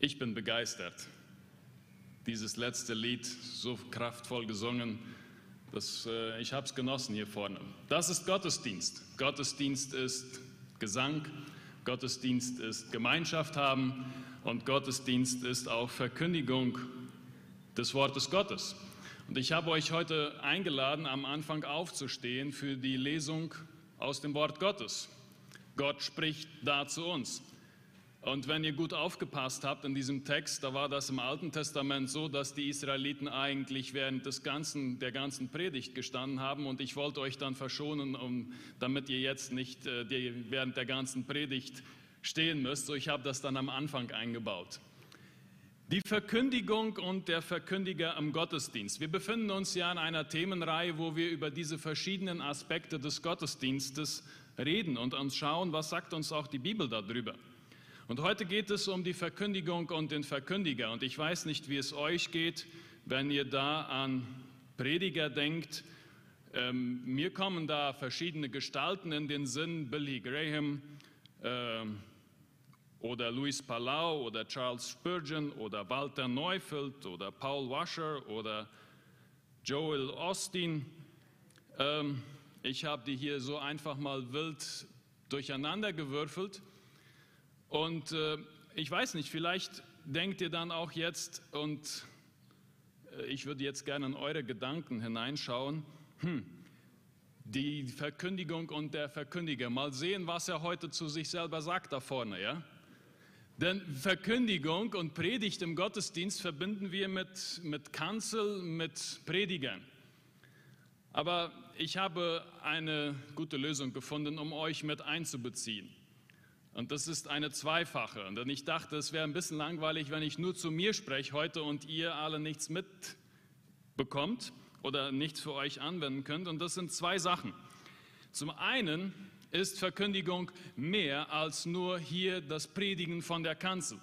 Ich bin begeistert. Dieses letzte Lied, so kraftvoll gesungen, das, äh, ich habe es genossen hier vorne. Das ist Gottesdienst. Gottesdienst ist Gesang, Gottesdienst ist Gemeinschaft haben und Gottesdienst ist auch Verkündigung des Wortes Gottes. Und ich habe euch heute eingeladen, am Anfang aufzustehen für die Lesung aus dem Wort Gottes. Gott spricht da zu uns. Und wenn ihr gut aufgepasst habt in diesem Text, da war das im Alten Testament so, dass die Israeliten eigentlich während des ganzen, der ganzen Predigt gestanden haben. Und ich wollte euch dann verschonen, um, damit ihr jetzt nicht äh, die, während der ganzen Predigt stehen müsst. So, ich habe das dann am Anfang eingebaut. Die Verkündigung und der Verkündiger am Gottesdienst. Wir befinden uns ja in einer Themenreihe, wo wir über diese verschiedenen Aspekte des Gottesdienstes reden und uns schauen, was sagt uns auch die Bibel darüber. Und heute geht es um die Verkündigung und den Verkündiger. Und ich weiß nicht, wie es euch geht, wenn ihr da an Prediger denkt. Ähm, mir kommen da verschiedene Gestalten in den Sinn, Billy Graham äh, oder Louis Palau oder Charles Spurgeon oder Walter Neufeld oder Paul Washer oder Joel Austin. Ähm, ich habe die hier so einfach mal wild durcheinander gewürfelt. Und äh, ich weiß nicht, vielleicht denkt ihr dann auch jetzt, und äh, ich würde jetzt gerne in eure Gedanken hineinschauen, hm, die Verkündigung und der Verkündiger. Mal sehen, was er heute zu sich selber sagt da vorne, ja? Denn Verkündigung und Predigt im Gottesdienst verbinden wir mit, mit Kanzel, mit Predigern. Aber ich habe eine gute Lösung gefunden, um euch mit einzubeziehen. Und das ist eine zweifache. Und ich dachte, es wäre ein bisschen langweilig, wenn ich nur zu mir spreche heute und ihr alle nichts mitbekommt oder nichts für euch anwenden könnt. Und das sind zwei Sachen. Zum einen ist Verkündigung mehr als nur hier das Predigen von der Kanzel.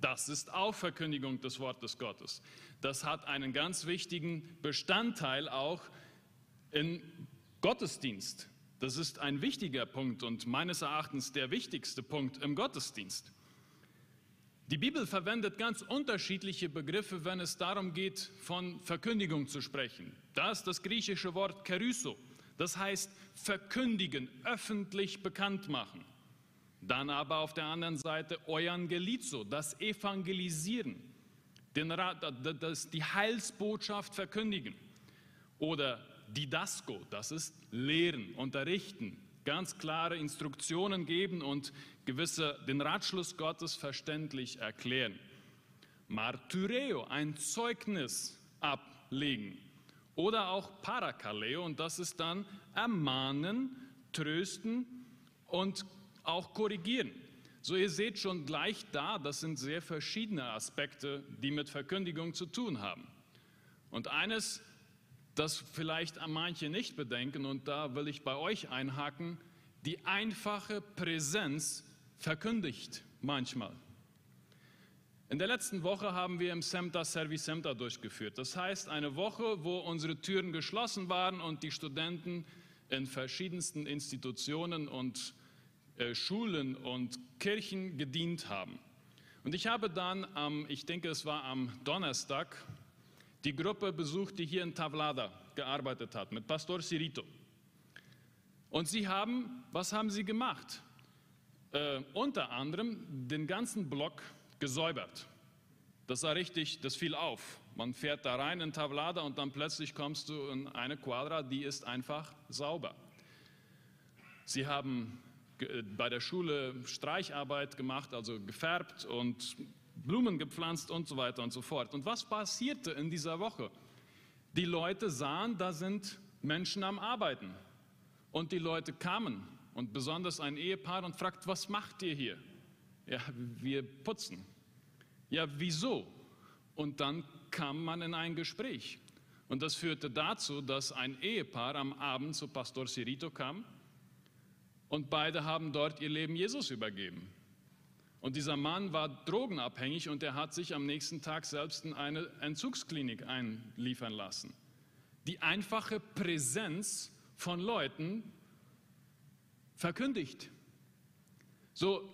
Das ist auch Verkündigung des Wortes Gottes. Das hat einen ganz wichtigen Bestandteil auch im Gottesdienst. Das ist ein wichtiger Punkt und meines Erachtens der wichtigste Punkt im Gottesdienst. Die Bibel verwendet ganz unterschiedliche Begriffe, wenn es darum geht, von Verkündigung zu sprechen. Da ist das griechische Wort keryso, das heißt verkündigen, öffentlich bekannt machen. Dann aber auf der anderen Seite euangelizo, das Evangelisieren, den, das, die Heilsbotschaft verkündigen. Oder Didasko, das ist Lehren, Unterrichten, ganz klare Instruktionen geben und gewisse den Ratschluss Gottes verständlich erklären. Martyreo, ein Zeugnis ablegen. Oder auch Parakaleo, und das ist dann ermahnen, trösten und auch korrigieren. So ihr seht schon gleich da, das sind sehr verschiedene Aspekte, die mit Verkündigung zu tun haben. Und eines das vielleicht manche nicht bedenken und da will ich bei euch einhaken, die einfache Präsenz verkündigt manchmal. In der letzten Woche haben wir im SEMTA Service SEMTA durchgeführt. Das heißt, eine Woche, wo unsere Türen geschlossen waren und die Studenten in verschiedensten Institutionen und äh, Schulen und Kirchen gedient haben. Und ich habe dann am, ich denke es war am Donnerstag, die Gruppe besucht, die hier in Tavlada gearbeitet hat, mit Pastor Sirito. Und sie haben, was haben sie gemacht? Äh, unter anderem den ganzen Block gesäubert. Das war richtig, das fiel auf. Man fährt da rein in Tavlada und dann plötzlich kommst du in eine Quadra, die ist einfach sauber. Sie haben äh, bei der Schule Streicharbeit gemacht, also gefärbt und Blumen gepflanzt und so weiter und so fort. Und was passierte in dieser Woche? Die Leute sahen, da sind Menschen am Arbeiten. Und die Leute kamen und besonders ein Ehepaar und fragt, was macht ihr hier? Ja, wir putzen. Ja, wieso? Und dann kam man in ein Gespräch. Und das führte dazu, dass ein Ehepaar am Abend zu Pastor Sirito kam und beide haben dort ihr Leben Jesus übergeben. Und dieser Mann war drogenabhängig und er hat sich am nächsten Tag selbst in eine Entzugsklinik einliefern lassen. Die einfache Präsenz von Leuten verkündigt. So,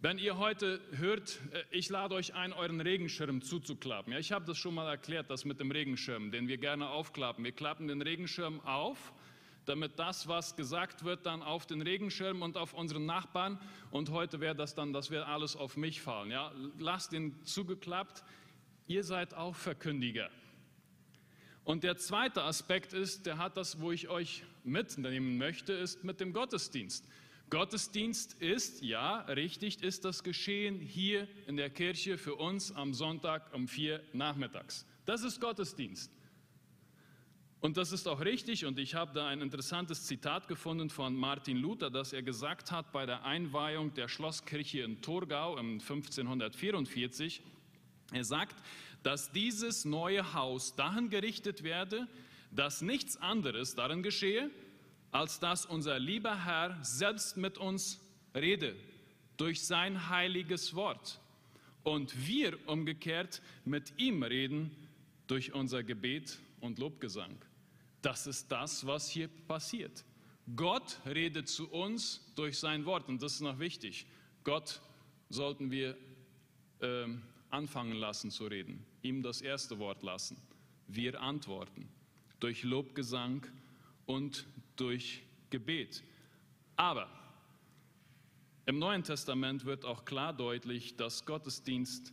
Wenn ihr heute hört, äh, ich lade euch ein, euren Regenschirm zuzuklappen. Ja, ich habe das schon mal erklärt, das mit dem Regenschirm, den wir gerne aufklappen. Wir klappen den Regenschirm auf, damit das, was gesagt wird, dann auf den Regenschirm und auf unseren Nachbarn und heute wäre das dann, das wäre alles auf mich fallen. Ja, lasst den zugeklappt. Ihr seid auch Verkündiger. Und der zweite Aspekt ist, der hat das, wo ich euch mitnehmen möchte, ist mit dem Gottesdienst. Gottesdienst ist, ja, richtig, ist das Geschehen hier in der Kirche für uns am Sonntag um vier nachmittags. Das ist Gottesdienst. Und das ist auch richtig und ich habe da ein interessantes Zitat gefunden von Martin Luther, das er gesagt hat bei der Einweihung der Schlosskirche in Thurgau im 1544. Er sagt, dass dieses neue Haus dahin gerichtet werde, dass nichts anderes darin geschehe, als dass unser lieber Herr selbst mit uns rede durch sein heiliges Wort und wir umgekehrt mit ihm reden durch unser Gebet und Lobgesang. Das ist das, was hier passiert. Gott redet zu uns durch sein Wort und das ist noch wichtig. Gott sollten wir äh, anfangen lassen zu reden, ihm das erste Wort lassen. Wir antworten durch Lobgesang und durch Gebet. Aber im Neuen Testament wird auch klar deutlich, dass Gottesdienst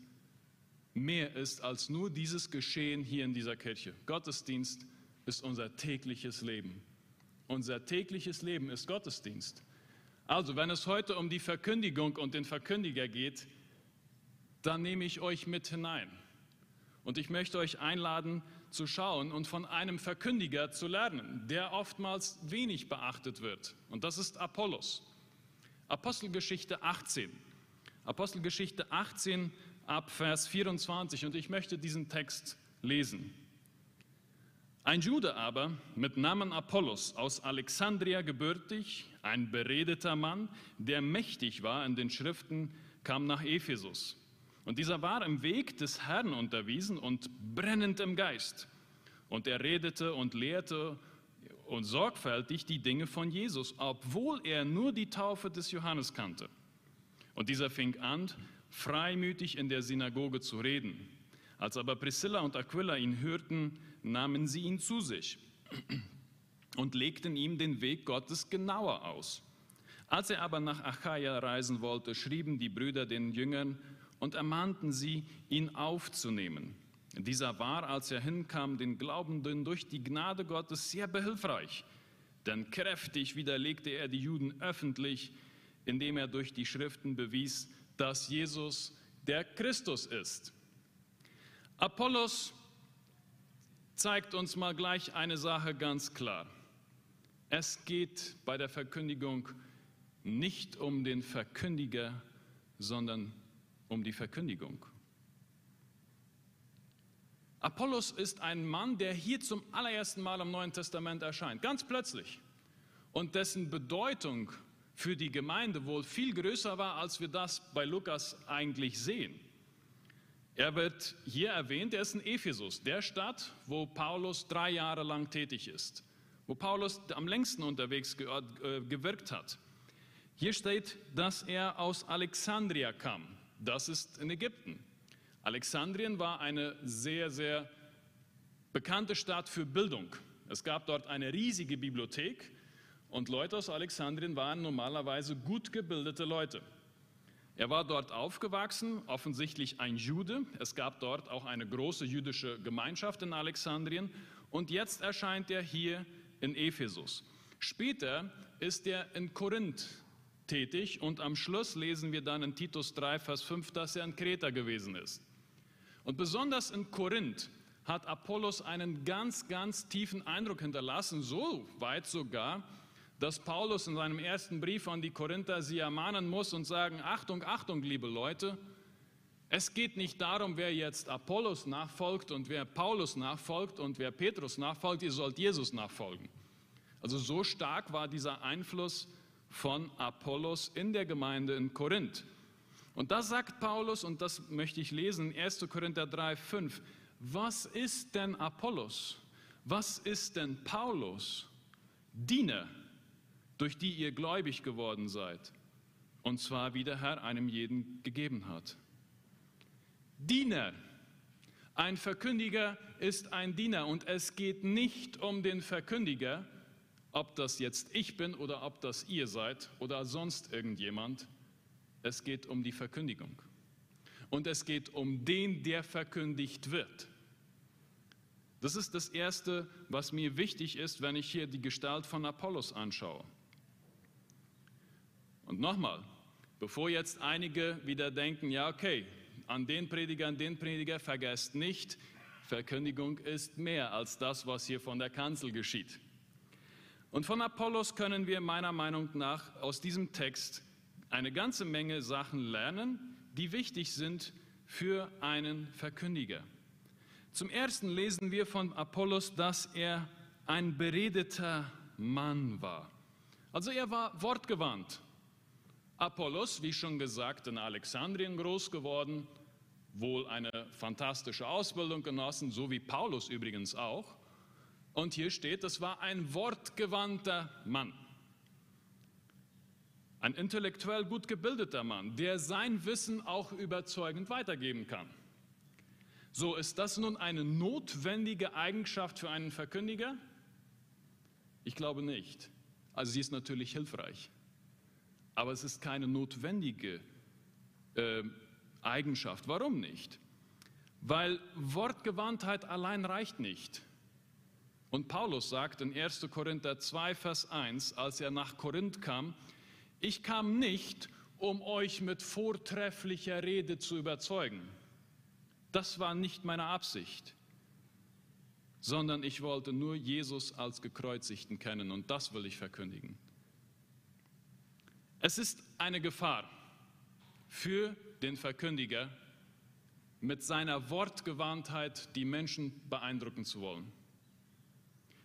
mehr ist als nur dieses Geschehen hier in dieser Kirche. Gottesdienst ist unser tägliches Leben. Unser tägliches Leben ist Gottesdienst. Also, wenn es heute um die Verkündigung und den Verkündiger geht, dann nehme ich euch mit hinein. Und ich möchte euch einladen, zu schauen und von einem Verkündiger zu lernen, der oftmals wenig beachtet wird. Und das ist Apollos. Apostelgeschichte 18. Apostelgeschichte 18 ab Vers 24. Und ich möchte diesen Text lesen. Ein Jude aber mit Namen Apollos aus Alexandria gebürtig, ein beredeter Mann, der mächtig war in den Schriften, kam nach Ephesus und dieser war im Weg des Herrn unterwiesen und brennend im Geist. Und er redete und lehrte und sorgfältig die Dinge von Jesus, obwohl er nur die Taufe des Johannes kannte. Und dieser fing an, freimütig in der Synagoge zu reden. Als aber Priscilla und Aquila ihn hörten, nahmen sie ihn zu sich und legten ihm den Weg Gottes genauer aus. Als er aber nach Achaia reisen wollte, schrieben die Brüder den Jüngern, und ermahnten sie, ihn aufzunehmen. Dieser war, als er hinkam, den Glaubenden durch die Gnade Gottes sehr behilfreich, denn kräftig widerlegte er die Juden öffentlich, indem er durch die Schriften bewies, dass Jesus der Christus ist. Apollos zeigt uns mal gleich eine Sache ganz klar. Es geht bei der Verkündigung nicht um den Verkündiger, sondern um die Verkündigung. Apollos ist ein Mann, der hier zum allerersten Mal im Neuen Testament erscheint, ganz plötzlich, und dessen Bedeutung für die Gemeinde wohl viel größer war, als wir das bei Lukas eigentlich sehen. Er wird hier erwähnt, er ist in Ephesus, der Stadt, wo Paulus drei Jahre lang tätig ist, wo Paulus am längsten unterwegs äh, gewirkt hat. Hier steht, dass er aus Alexandria kam. Das ist in Ägypten. Alexandrien war eine sehr, sehr bekannte Stadt für Bildung. Es gab dort eine riesige Bibliothek und Leute aus Alexandrien waren normalerweise gut gebildete Leute. Er war dort aufgewachsen, offensichtlich ein Jude. Es gab dort auch eine große jüdische Gemeinschaft in Alexandrien und jetzt erscheint er hier in Ephesus. Später ist er in Korinth tätig und am Schluss lesen wir dann in Titus 3, Vers 5, dass er in Kreta gewesen ist. Und besonders in Korinth hat Apollos einen ganz, ganz tiefen Eindruck hinterlassen, so weit sogar, dass Paulus in seinem ersten Brief an die Korinther sie ermahnen muss und sagen, Achtung, Achtung, liebe Leute, es geht nicht darum, wer jetzt Apollos nachfolgt und wer Paulus nachfolgt und wer Petrus nachfolgt, ihr sollt Jesus nachfolgen. Also so stark war dieser Einfluss von Apollos in der Gemeinde in Korinth. Und das sagt Paulus, und das möchte ich lesen, 1. Korinther 3, 5. Was ist denn Apollos? Was ist denn Paulus? Diener, durch die ihr gläubig geworden seid und zwar wie der Herr einem jeden gegeben hat. Diener. Ein Verkündiger ist ein Diener und es geht nicht um den Verkündiger, ob das jetzt ich bin oder ob das ihr seid oder sonst irgendjemand. Es geht um die Verkündigung. Und es geht um den, der verkündigt wird. Das ist das Erste, was mir wichtig ist, wenn ich hier die Gestalt von Apollos anschaue. Und nochmal, bevor jetzt einige wieder denken, ja okay, an den Prediger, an den Prediger, vergesst nicht, Verkündigung ist mehr als das, was hier von der Kanzel geschieht. Und von Apollos können wir meiner Meinung nach aus diesem Text eine ganze Menge Sachen lernen, die wichtig sind für einen Verkündiger. Zum Ersten lesen wir von Apollos, dass er ein beredeter Mann war. Also er war wortgewandt. Apollos, wie schon gesagt, in Alexandrien groß geworden, wohl eine fantastische Ausbildung genossen, so wie Paulus übrigens auch. Und hier steht, das war ein wortgewandter Mann. Ein intellektuell gut gebildeter Mann, der sein Wissen auch überzeugend weitergeben kann. So, ist das nun eine notwendige Eigenschaft für einen Verkündiger? Ich glaube nicht. Also sie ist natürlich hilfreich, aber es ist keine notwendige äh, Eigenschaft. Warum nicht? Weil Wortgewandtheit allein reicht nicht. Und Paulus sagt in 1. Korinther 2, Vers 1, als er nach Korinth kam, ich kam nicht, um euch mit vortrefflicher Rede zu überzeugen. Das war nicht meine Absicht, sondern ich wollte nur Jesus als gekreuzigten kennen und das will ich verkündigen. Es ist eine Gefahr für den Verkündiger, mit seiner Wortgewandtheit die Menschen beeindrucken zu wollen.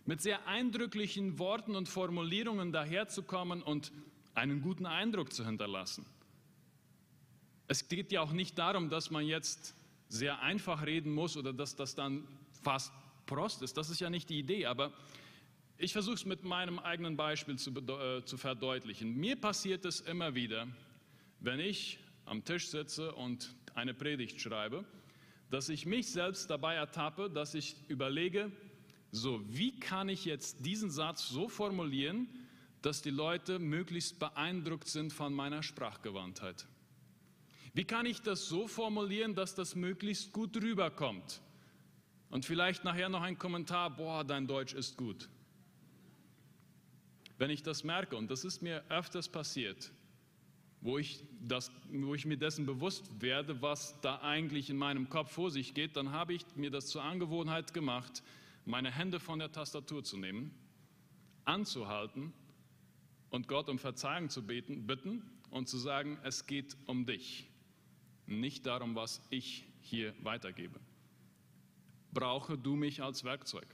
Mit sehr eindrücklichen Worten und Formulierungen daherzukommen und einen guten Eindruck zu hinterlassen. Es geht ja auch nicht darum, dass man jetzt sehr einfach reden muss oder dass das dann fast Prost ist. Das ist ja nicht die Idee, aber ich versuche es mit meinem eigenen Beispiel zu, äh, zu verdeutlichen. Mir passiert es immer wieder, wenn ich am Tisch sitze und eine Predigt schreibe, dass ich mich selbst dabei ertappe, dass ich überlege, so, wie kann ich jetzt diesen Satz so formulieren, dass die Leute möglichst beeindruckt sind von meiner Sprachgewandtheit? Wie kann ich das so formulieren, dass das möglichst gut rüberkommt? Und vielleicht nachher noch ein Kommentar, boah, dein Deutsch ist gut. Wenn ich das merke, und das ist mir öfters passiert, wo ich, das, wo ich mir dessen bewusst werde, was da eigentlich in meinem Kopf vor sich geht, dann habe ich mir das zur Angewohnheit gemacht, meine Hände von der Tastatur zu nehmen, anzuhalten und Gott um Verzeihung zu beten, bitten und zu sagen, es geht um dich nicht darum, was ich hier weitergebe. Brauche du mich als Werkzeug.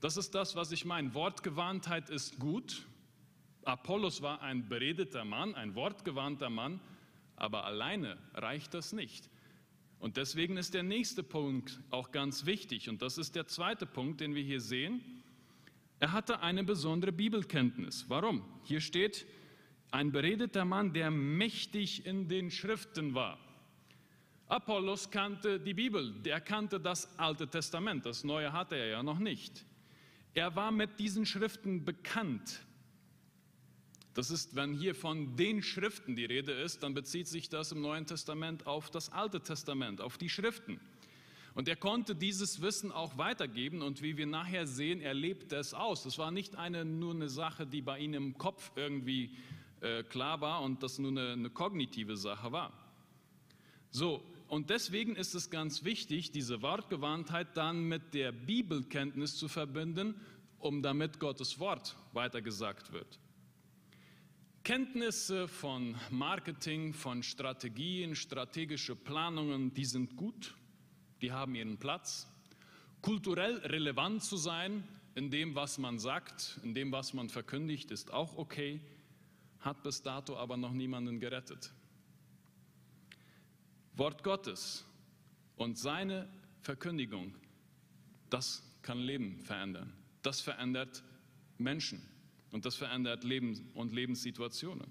Das ist das, was ich meine. Wortgewandtheit ist gut. Apollos war ein beredeter Mann, ein wortgewandter Mann, aber alleine reicht das nicht. Und deswegen ist der nächste Punkt auch ganz wichtig. Und das ist der zweite Punkt, den wir hier sehen. Er hatte eine besondere Bibelkenntnis. Warum? Hier steht, ein beredeter Mann, der mächtig in den Schriften war. Apollos kannte die Bibel, der kannte das Alte Testament, das Neue hatte er ja noch nicht. Er war mit diesen Schriften bekannt. Das ist, wenn hier von den Schriften die Rede ist, dann bezieht sich das im Neuen Testament auf das Alte Testament, auf die Schriften. Und er konnte dieses Wissen auch weitergeben und wie wir nachher sehen, er lebte es aus. Das war nicht eine, nur eine Sache, die bei ihm im Kopf irgendwie äh, klar war und das nur eine, eine kognitive Sache war. So, und deswegen ist es ganz wichtig, diese Wortgewandtheit dann mit der Bibelkenntnis zu verbinden, um damit Gottes Wort weitergesagt wird. Kenntnisse von Marketing, von Strategien, strategische Planungen, die sind gut, die haben ihren Platz. Kulturell relevant zu sein in dem, was man sagt, in dem, was man verkündigt, ist auch okay, hat bis dato aber noch niemanden gerettet. Wort Gottes und seine Verkündigung, das kann Leben verändern. Das verändert Menschen und das verändert Leben und Lebenssituationen.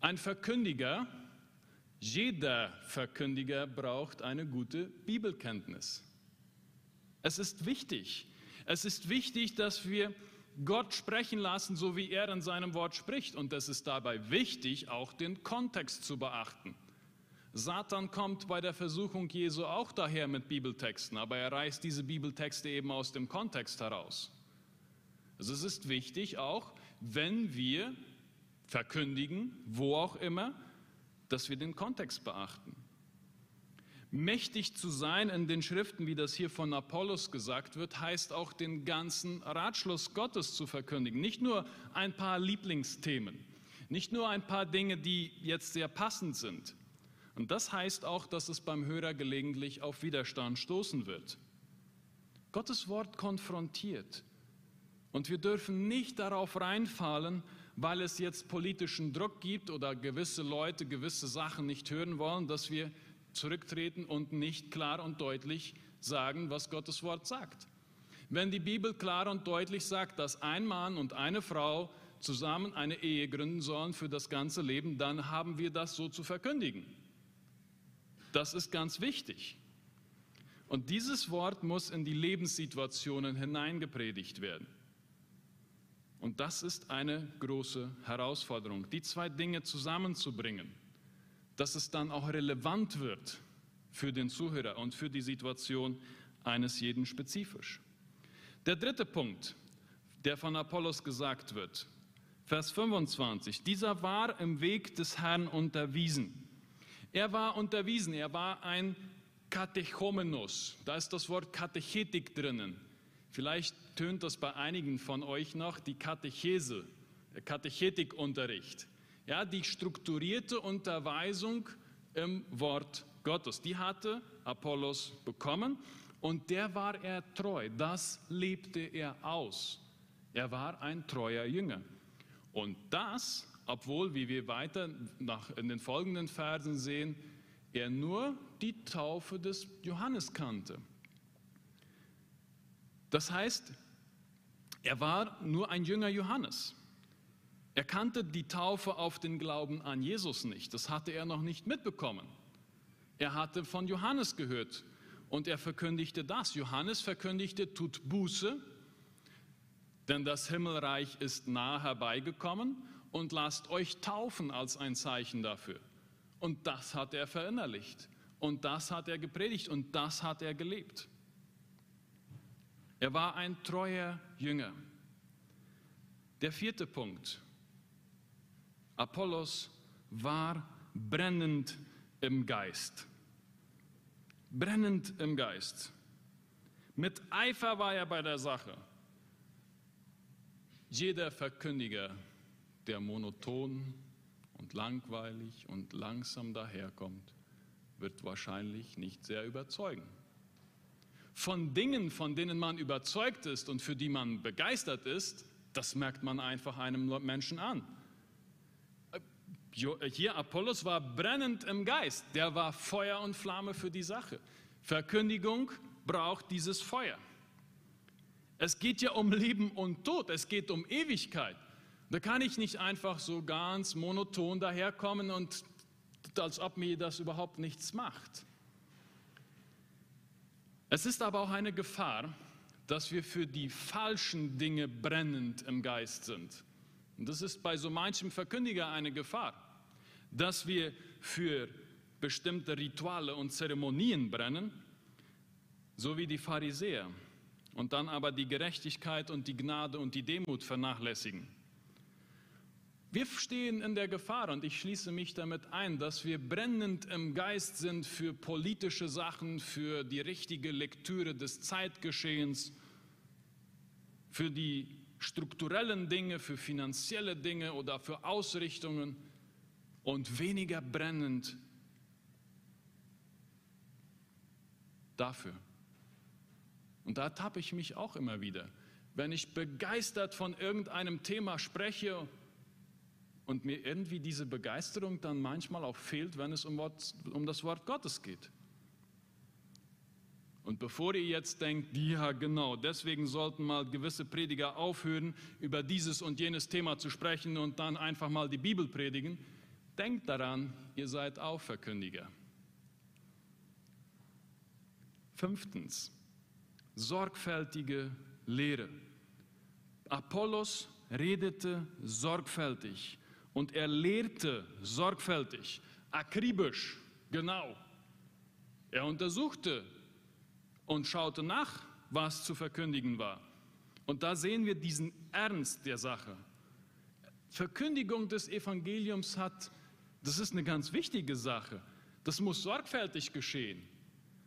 Ein Verkündiger, jeder Verkündiger braucht eine gute Bibelkenntnis. Es ist wichtig. Es ist wichtig, dass wir Gott sprechen lassen, so wie er in seinem Wort spricht. Und es ist dabei wichtig, auch den Kontext zu beachten. Satan kommt bei der Versuchung Jesu auch daher mit Bibeltexten, aber er reißt diese Bibeltexte eben aus dem Kontext heraus. Also es ist wichtig auch, wenn wir verkündigen, wo auch immer, dass wir den Kontext beachten. Mächtig zu sein in den Schriften, wie das hier von Apollos gesagt wird, heißt auch den ganzen Ratschluss Gottes zu verkündigen. Nicht nur ein paar Lieblingsthemen, nicht nur ein paar Dinge, die jetzt sehr passend sind. Und das heißt auch, dass es beim Hörer gelegentlich auf Widerstand stoßen wird. Gottes Wort konfrontiert. Und wir dürfen nicht darauf reinfallen, weil es jetzt politischen Druck gibt oder gewisse Leute gewisse Sachen nicht hören wollen, dass wir zurücktreten und nicht klar und deutlich sagen, was Gottes Wort sagt. Wenn die Bibel klar und deutlich sagt, dass ein Mann und eine Frau zusammen eine Ehe gründen sollen für das ganze Leben, dann haben wir das so zu verkündigen. Das ist ganz wichtig. Und dieses Wort muss in die Lebenssituationen hineingepredigt werden. Und das ist eine große Herausforderung, die zwei Dinge zusammenzubringen, dass es dann auch relevant wird für den Zuhörer und für die Situation eines jeden spezifisch. Der dritte Punkt, der von Apollos gesagt wird, Vers 25, dieser war im Weg des Herrn unterwiesen. Er war unterwiesen, er war ein Katechomenos, da ist das Wort Katechetik drinnen. Vielleicht tönt das bei einigen von euch noch, die Katechese, der Katechetikunterricht. Ja, die strukturierte Unterweisung im Wort Gottes. Die hatte Apollos bekommen und der war er treu. Das lebte er aus. Er war ein treuer Jünger. Und das, obwohl, wie wir weiter nach, in den folgenden Versen sehen, er nur die Taufe des Johannes kannte. Das heißt, er war nur ein Jünger Johannes. Er kannte die Taufe auf den Glauben an Jesus nicht. Das hatte er noch nicht mitbekommen. Er hatte von Johannes gehört und er verkündigte das. Johannes verkündigte, tut Buße, denn das Himmelreich ist nahe herbeigekommen und lasst euch taufen als ein Zeichen dafür. Und das hat er verinnerlicht und das hat er gepredigt und das hat er gelebt. Er war ein treuer Jünger. Der vierte Punkt. Apollos war brennend im Geist. Brennend im Geist. Mit Eifer war er bei der Sache. Jeder Verkündiger, der monoton und langweilig und langsam daherkommt, wird wahrscheinlich nicht sehr überzeugen von Dingen, von denen man überzeugt ist und für die man begeistert ist, das merkt man einfach einem Menschen an. Hier Apollos war brennend im Geist, der war Feuer und Flamme für die Sache. Verkündigung braucht dieses Feuer. Es geht ja um Leben und Tod, es geht um Ewigkeit. Da kann ich nicht einfach so ganz monoton daherkommen und als ob mir das überhaupt nichts macht. Es ist aber auch eine Gefahr, dass wir für die falschen Dinge brennend im Geist sind. Und das ist bei so manchem Verkündiger eine Gefahr, dass wir für bestimmte Rituale und Zeremonien brennen, so wie die Pharisäer, und dann aber die Gerechtigkeit und die Gnade und die Demut vernachlässigen. Wir stehen in der Gefahr und ich schließe mich damit ein, dass wir brennend im Geist sind für politische Sachen, für die richtige Lektüre des Zeitgeschehens, für die strukturellen Dinge, für finanzielle Dinge oder für Ausrichtungen und weniger brennend dafür. Und da tappe ich mich auch immer wieder. Wenn ich begeistert von irgendeinem Thema spreche und mir irgendwie diese Begeisterung dann manchmal auch fehlt, wenn es um, Wort, um das Wort Gottes geht. Und bevor ihr jetzt denkt, ja genau, deswegen sollten mal gewisse Prediger aufhören, über dieses und jenes Thema zu sprechen und dann einfach mal die Bibel predigen, denkt daran, ihr seid auch Verkündiger. Fünftens, sorgfältige Lehre. Apollos redete sorgfältig und er lehrte sorgfältig, akribisch, genau. Er untersuchte und schaute nach, was zu verkündigen war. Und da sehen wir diesen Ernst der Sache. Verkündigung des Evangeliums hat, das ist eine ganz wichtige Sache. Das muss sorgfältig geschehen.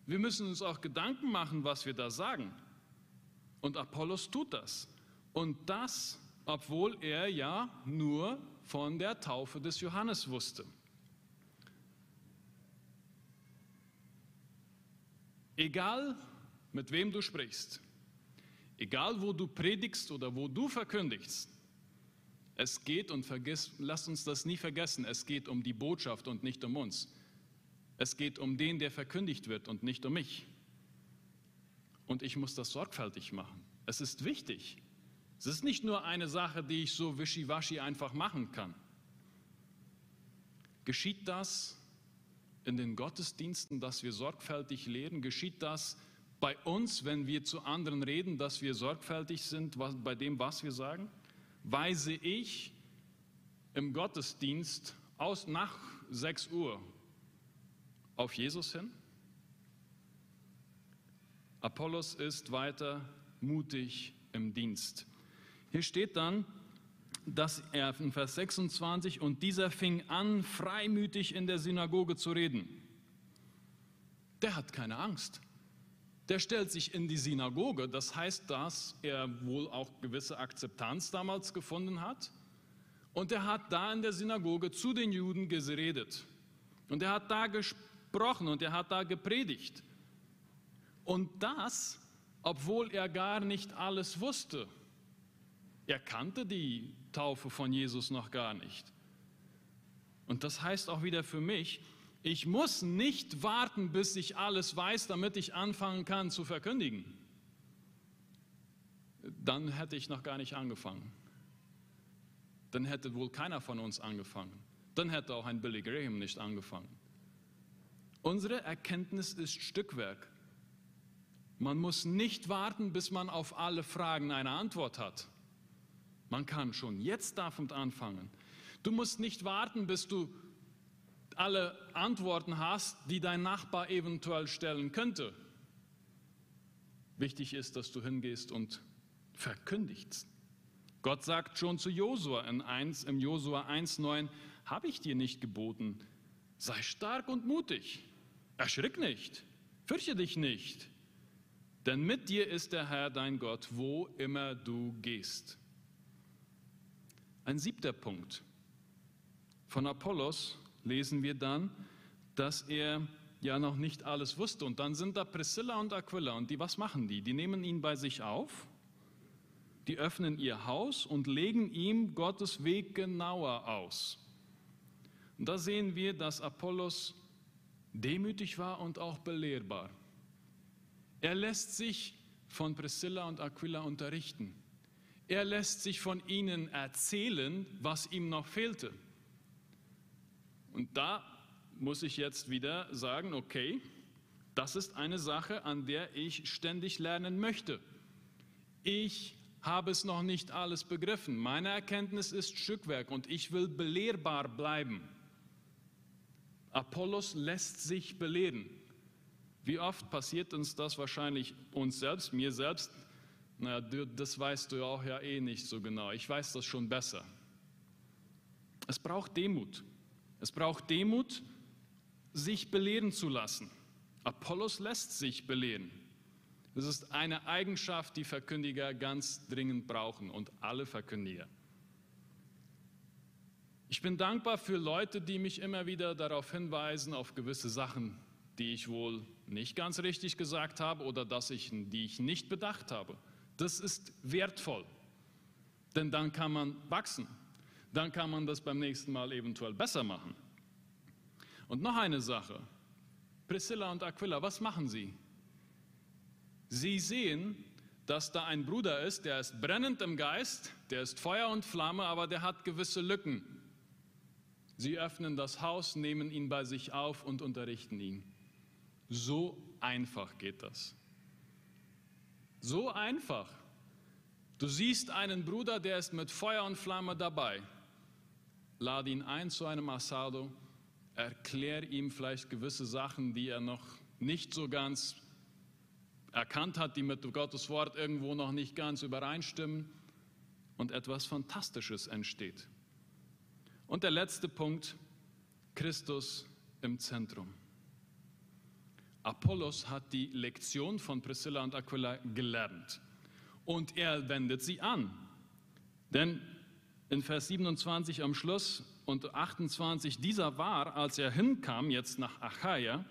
Wir müssen uns auch Gedanken machen, was wir da sagen. Und Apollos tut das. Und das, obwohl er ja nur von der Taufe des Johannes wusste. Egal, mit wem du sprichst, egal, wo du predigst oder wo du verkündigst, es geht und vergiss, lasst uns das nie vergessen, es geht um die Botschaft und nicht um uns. Es geht um den, der verkündigt wird und nicht um mich. Und ich muss das sorgfältig machen. Es ist wichtig. Es ist nicht nur eine Sache, die ich so wischiwaschi einfach machen kann. Geschieht das in den Gottesdiensten, dass wir sorgfältig lehren? Geschieht das bei uns, wenn wir zu anderen reden, dass wir sorgfältig sind bei dem, was wir sagen? Weise ich im Gottesdienst aus nach 6 Uhr auf Jesus hin? Apollos ist weiter mutig im Dienst. Hier steht dann, dass er in Vers 26 und dieser fing an, freimütig in der Synagoge zu reden. Der hat keine Angst. Der stellt sich in die Synagoge, das heißt, dass er wohl auch gewisse Akzeptanz damals gefunden hat. Und er hat da in der Synagoge zu den Juden geredet. Und er hat da gesprochen und er hat da gepredigt. Und das, obwohl er gar nicht alles wusste. Er kannte die Taufe von Jesus noch gar nicht. Und das heißt auch wieder für mich, ich muss nicht warten, bis ich alles weiß, damit ich anfangen kann zu verkündigen. Dann hätte ich noch gar nicht angefangen. Dann hätte wohl keiner von uns angefangen. Dann hätte auch ein Billy Graham nicht angefangen. Unsere Erkenntnis ist Stückwerk. Man muss nicht warten, bis man auf alle Fragen eine Antwort hat. Man kann schon jetzt damit anfangen. Du musst nicht warten, bis du alle Antworten hast, die dein Nachbar eventuell stellen könnte. Wichtig ist, dass du hingehst und verkündigst. Gott sagt schon zu Josua in 1, im Josua 1,9, habe ich dir nicht geboten, sei stark und mutig, erschrick nicht, fürchte dich nicht, denn mit dir ist der Herr dein Gott, wo immer du gehst. Ein siebter Punkt. Von Apollos lesen wir dann, dass er ja noch nicht alles wusste. Und dann sind da Priscilla und Aquila. Und die, was machen die? Die nehmen ihn bei sich auf, die öffnen ihr Haus und legen ihm Gottes Weg genauer aus. Und da sehen wir, dass Apollos demütig war und auch belehrbar. Er lässt sich von Priscilla und Aquila unterrichten. Er lässt sich von ihnen erzählen, was ihm noch fehlte. Und da muss ich jetzt wieder sagen, okay, das ist eine Sache, an der ich ständig lernen möchte. Ich habe es noch nicht alles begriffen. Meine Erkenntnis ist Stückwerk und ich will belehrbar bleiben. Apollos lässt sich belehren. Wie oft passiert uns das wahrscheinlich uns selbst, mir selbst? Na, das weißt du auch ja eh nicht so genau. Ich weiß das schon besser. Es braucht Demut. Es braucht Demut, sich belehren zu lassen. Apollos lässt sich belehren. Das ist eine Eigenschaft, die Verkündiger ganz dringend brauchen und alle Verkündiger. Ich bin dankbar für Leute, die mich immer wieder darauf hinweisen, auf gewisse Sachen, die ich wohl nicht ganz richtig gesagt habe oder dass ich, die ich nicht bedacht habe. Das ist wertvoll, denn dann kann man wachsen dann kann man das beim nächsten Mal eventuell besser machen. Und noch eine Sache. Priscilla und Aquila, was machen sie? Sie sehen, dass da ein Bruder ist, der ist brennend im Geist, der ist Feuer und Flamme, aber der hat gewisse Lücken. Sie öffnen das Haus, nehmen ihn bei sich auf und unterrichten ihn. So einfach geht das. So einfach. Du siehst einen Bruder, der ist mit Feuer und Flamme dabei. Lade ihn ein zu einem Asado, erklär ihm vielleicht gewisse Sachen, die er noch nicht so ganz erkannt hat, die mit Gottes Wort irgendwo noch nicht ganz übereinstimmen und etwas Fantastisches entsteht. Und der letzte Punkt, Christus im Zentrum. Apollos hat die Lektion von Priscilla und Aquila gelernt und er wendet sie an. Denn in Vers 27 am Schluss und 28, dieser war, als er hinkam, jetzt nach Achaia,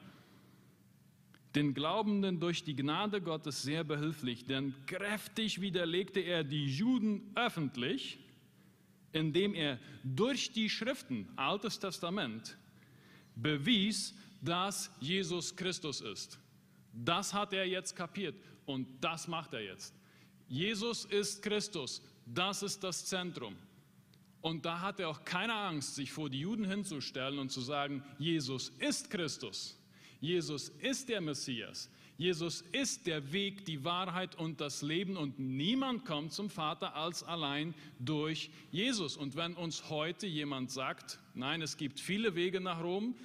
den Glaubenden durch die Gnade Gottes sehr behilflich, denn kräftig widerlegte er die Juden öffentlich, indem er durch die Schriften, Altes Testament, bewies, dass Jesus Christus ist. Das hat er jetzt kapiert und das macht er jetzt. Jesus ist Christus, das ist das Zentrum. Und da hat er auch keine Angst, sich vor die Juden hinzustellen und zu sagen, Jesus ist Christus. Jesus ist der Messias. Jesus ist der Weg, die Wahrheit und das Leben und niemand kommt zum Vater als allein durch Jesus. Und wenn uns heute jemand sagt, nein, es gibt viele Wege nach Rom,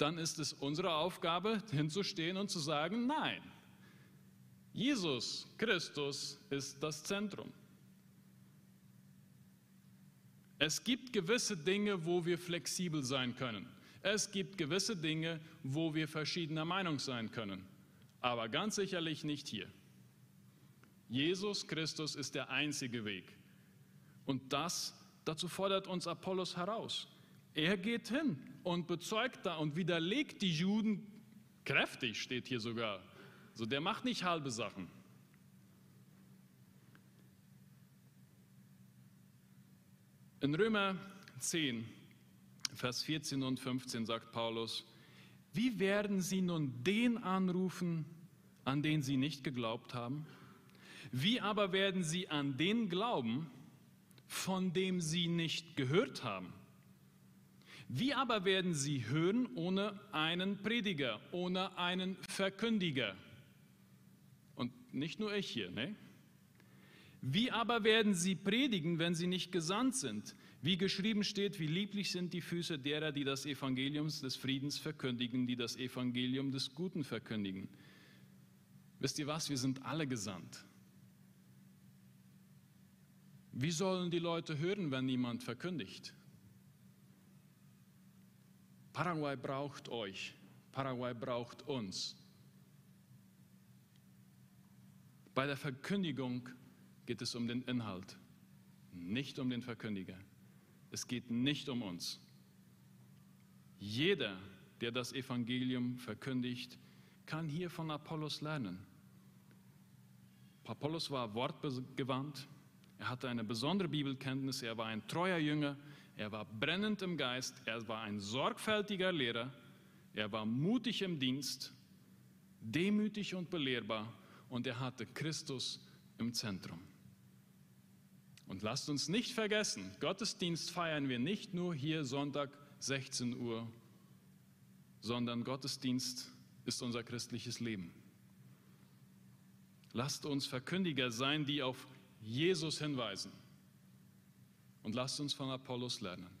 dann ist es unsere Aufgabe, hinzustehen und zu sagen, nein, Jesus Christus ist das Zentrum. Es gibt gewisse Dinge, wo wir flexibel sein können. Es gibt gewisse Dinge, wo wir verschiedener Meinung sein können, aber ganz sicherlich nicht hier. Jesus Christus ist der einzige Weg. Und das, dazu fordert uns Apollos heraus. Er geht hin und bezeugt da und widerlegt die Juden kräftig, steht hier sogar. So, der macht nicht halbe Sachen. In Römer 10 Vers 14 und 15 sagt Paulus, wie werden sie nun den anrufen, an den sie nicht geglaubt haben? Wie aber werden sie an den glauben, von dem sie nicht gehört haben? Wie aber werden sie hören ohne einen Prediger, ohne einen Verkündiger? Und nicht nur ich hier, ne? Wie aber werden sie predigen, wenn sie nicht gesandt sind? Wie geschrieben steht, wie lieblich sind die Füße derer, die das Evangelium des Friedens verkündigen, die das Evangelium des Guten verkündigen. Wisst ihr was, wir sind alle gesandt. Wie sollen die Leute hören, wenn niemand verkündigt? Paraguay braucht euch, Paraguay braucht uns. Bei der Verkündigung geht es um den Inhalt, nicht um den Verkündiger. Es geht nicht um uns. Jeder, der das Evangelium verkündigt, kann hier von Apollos lernen. Apollos war wortgewandt, er hatte eine besondere Bibelkenntnis, er war ein treuer Jünger, er war brennend im Geist, er war ein sorgfältiger Lehrer, er war mutig im Dienst, demütig und belehrbar und er hatte Christus im Zentrum. Und lasst uns nicht vergessen, Gottesdienst feiern wir nicht nur hier Sonntag 16 Uhr, sondern Gottesdienst ist unser christliches Leben. Lasst uns Verkündiger sein, die auf Jesus hinweisen. Und lasst uns von Apollos lernen.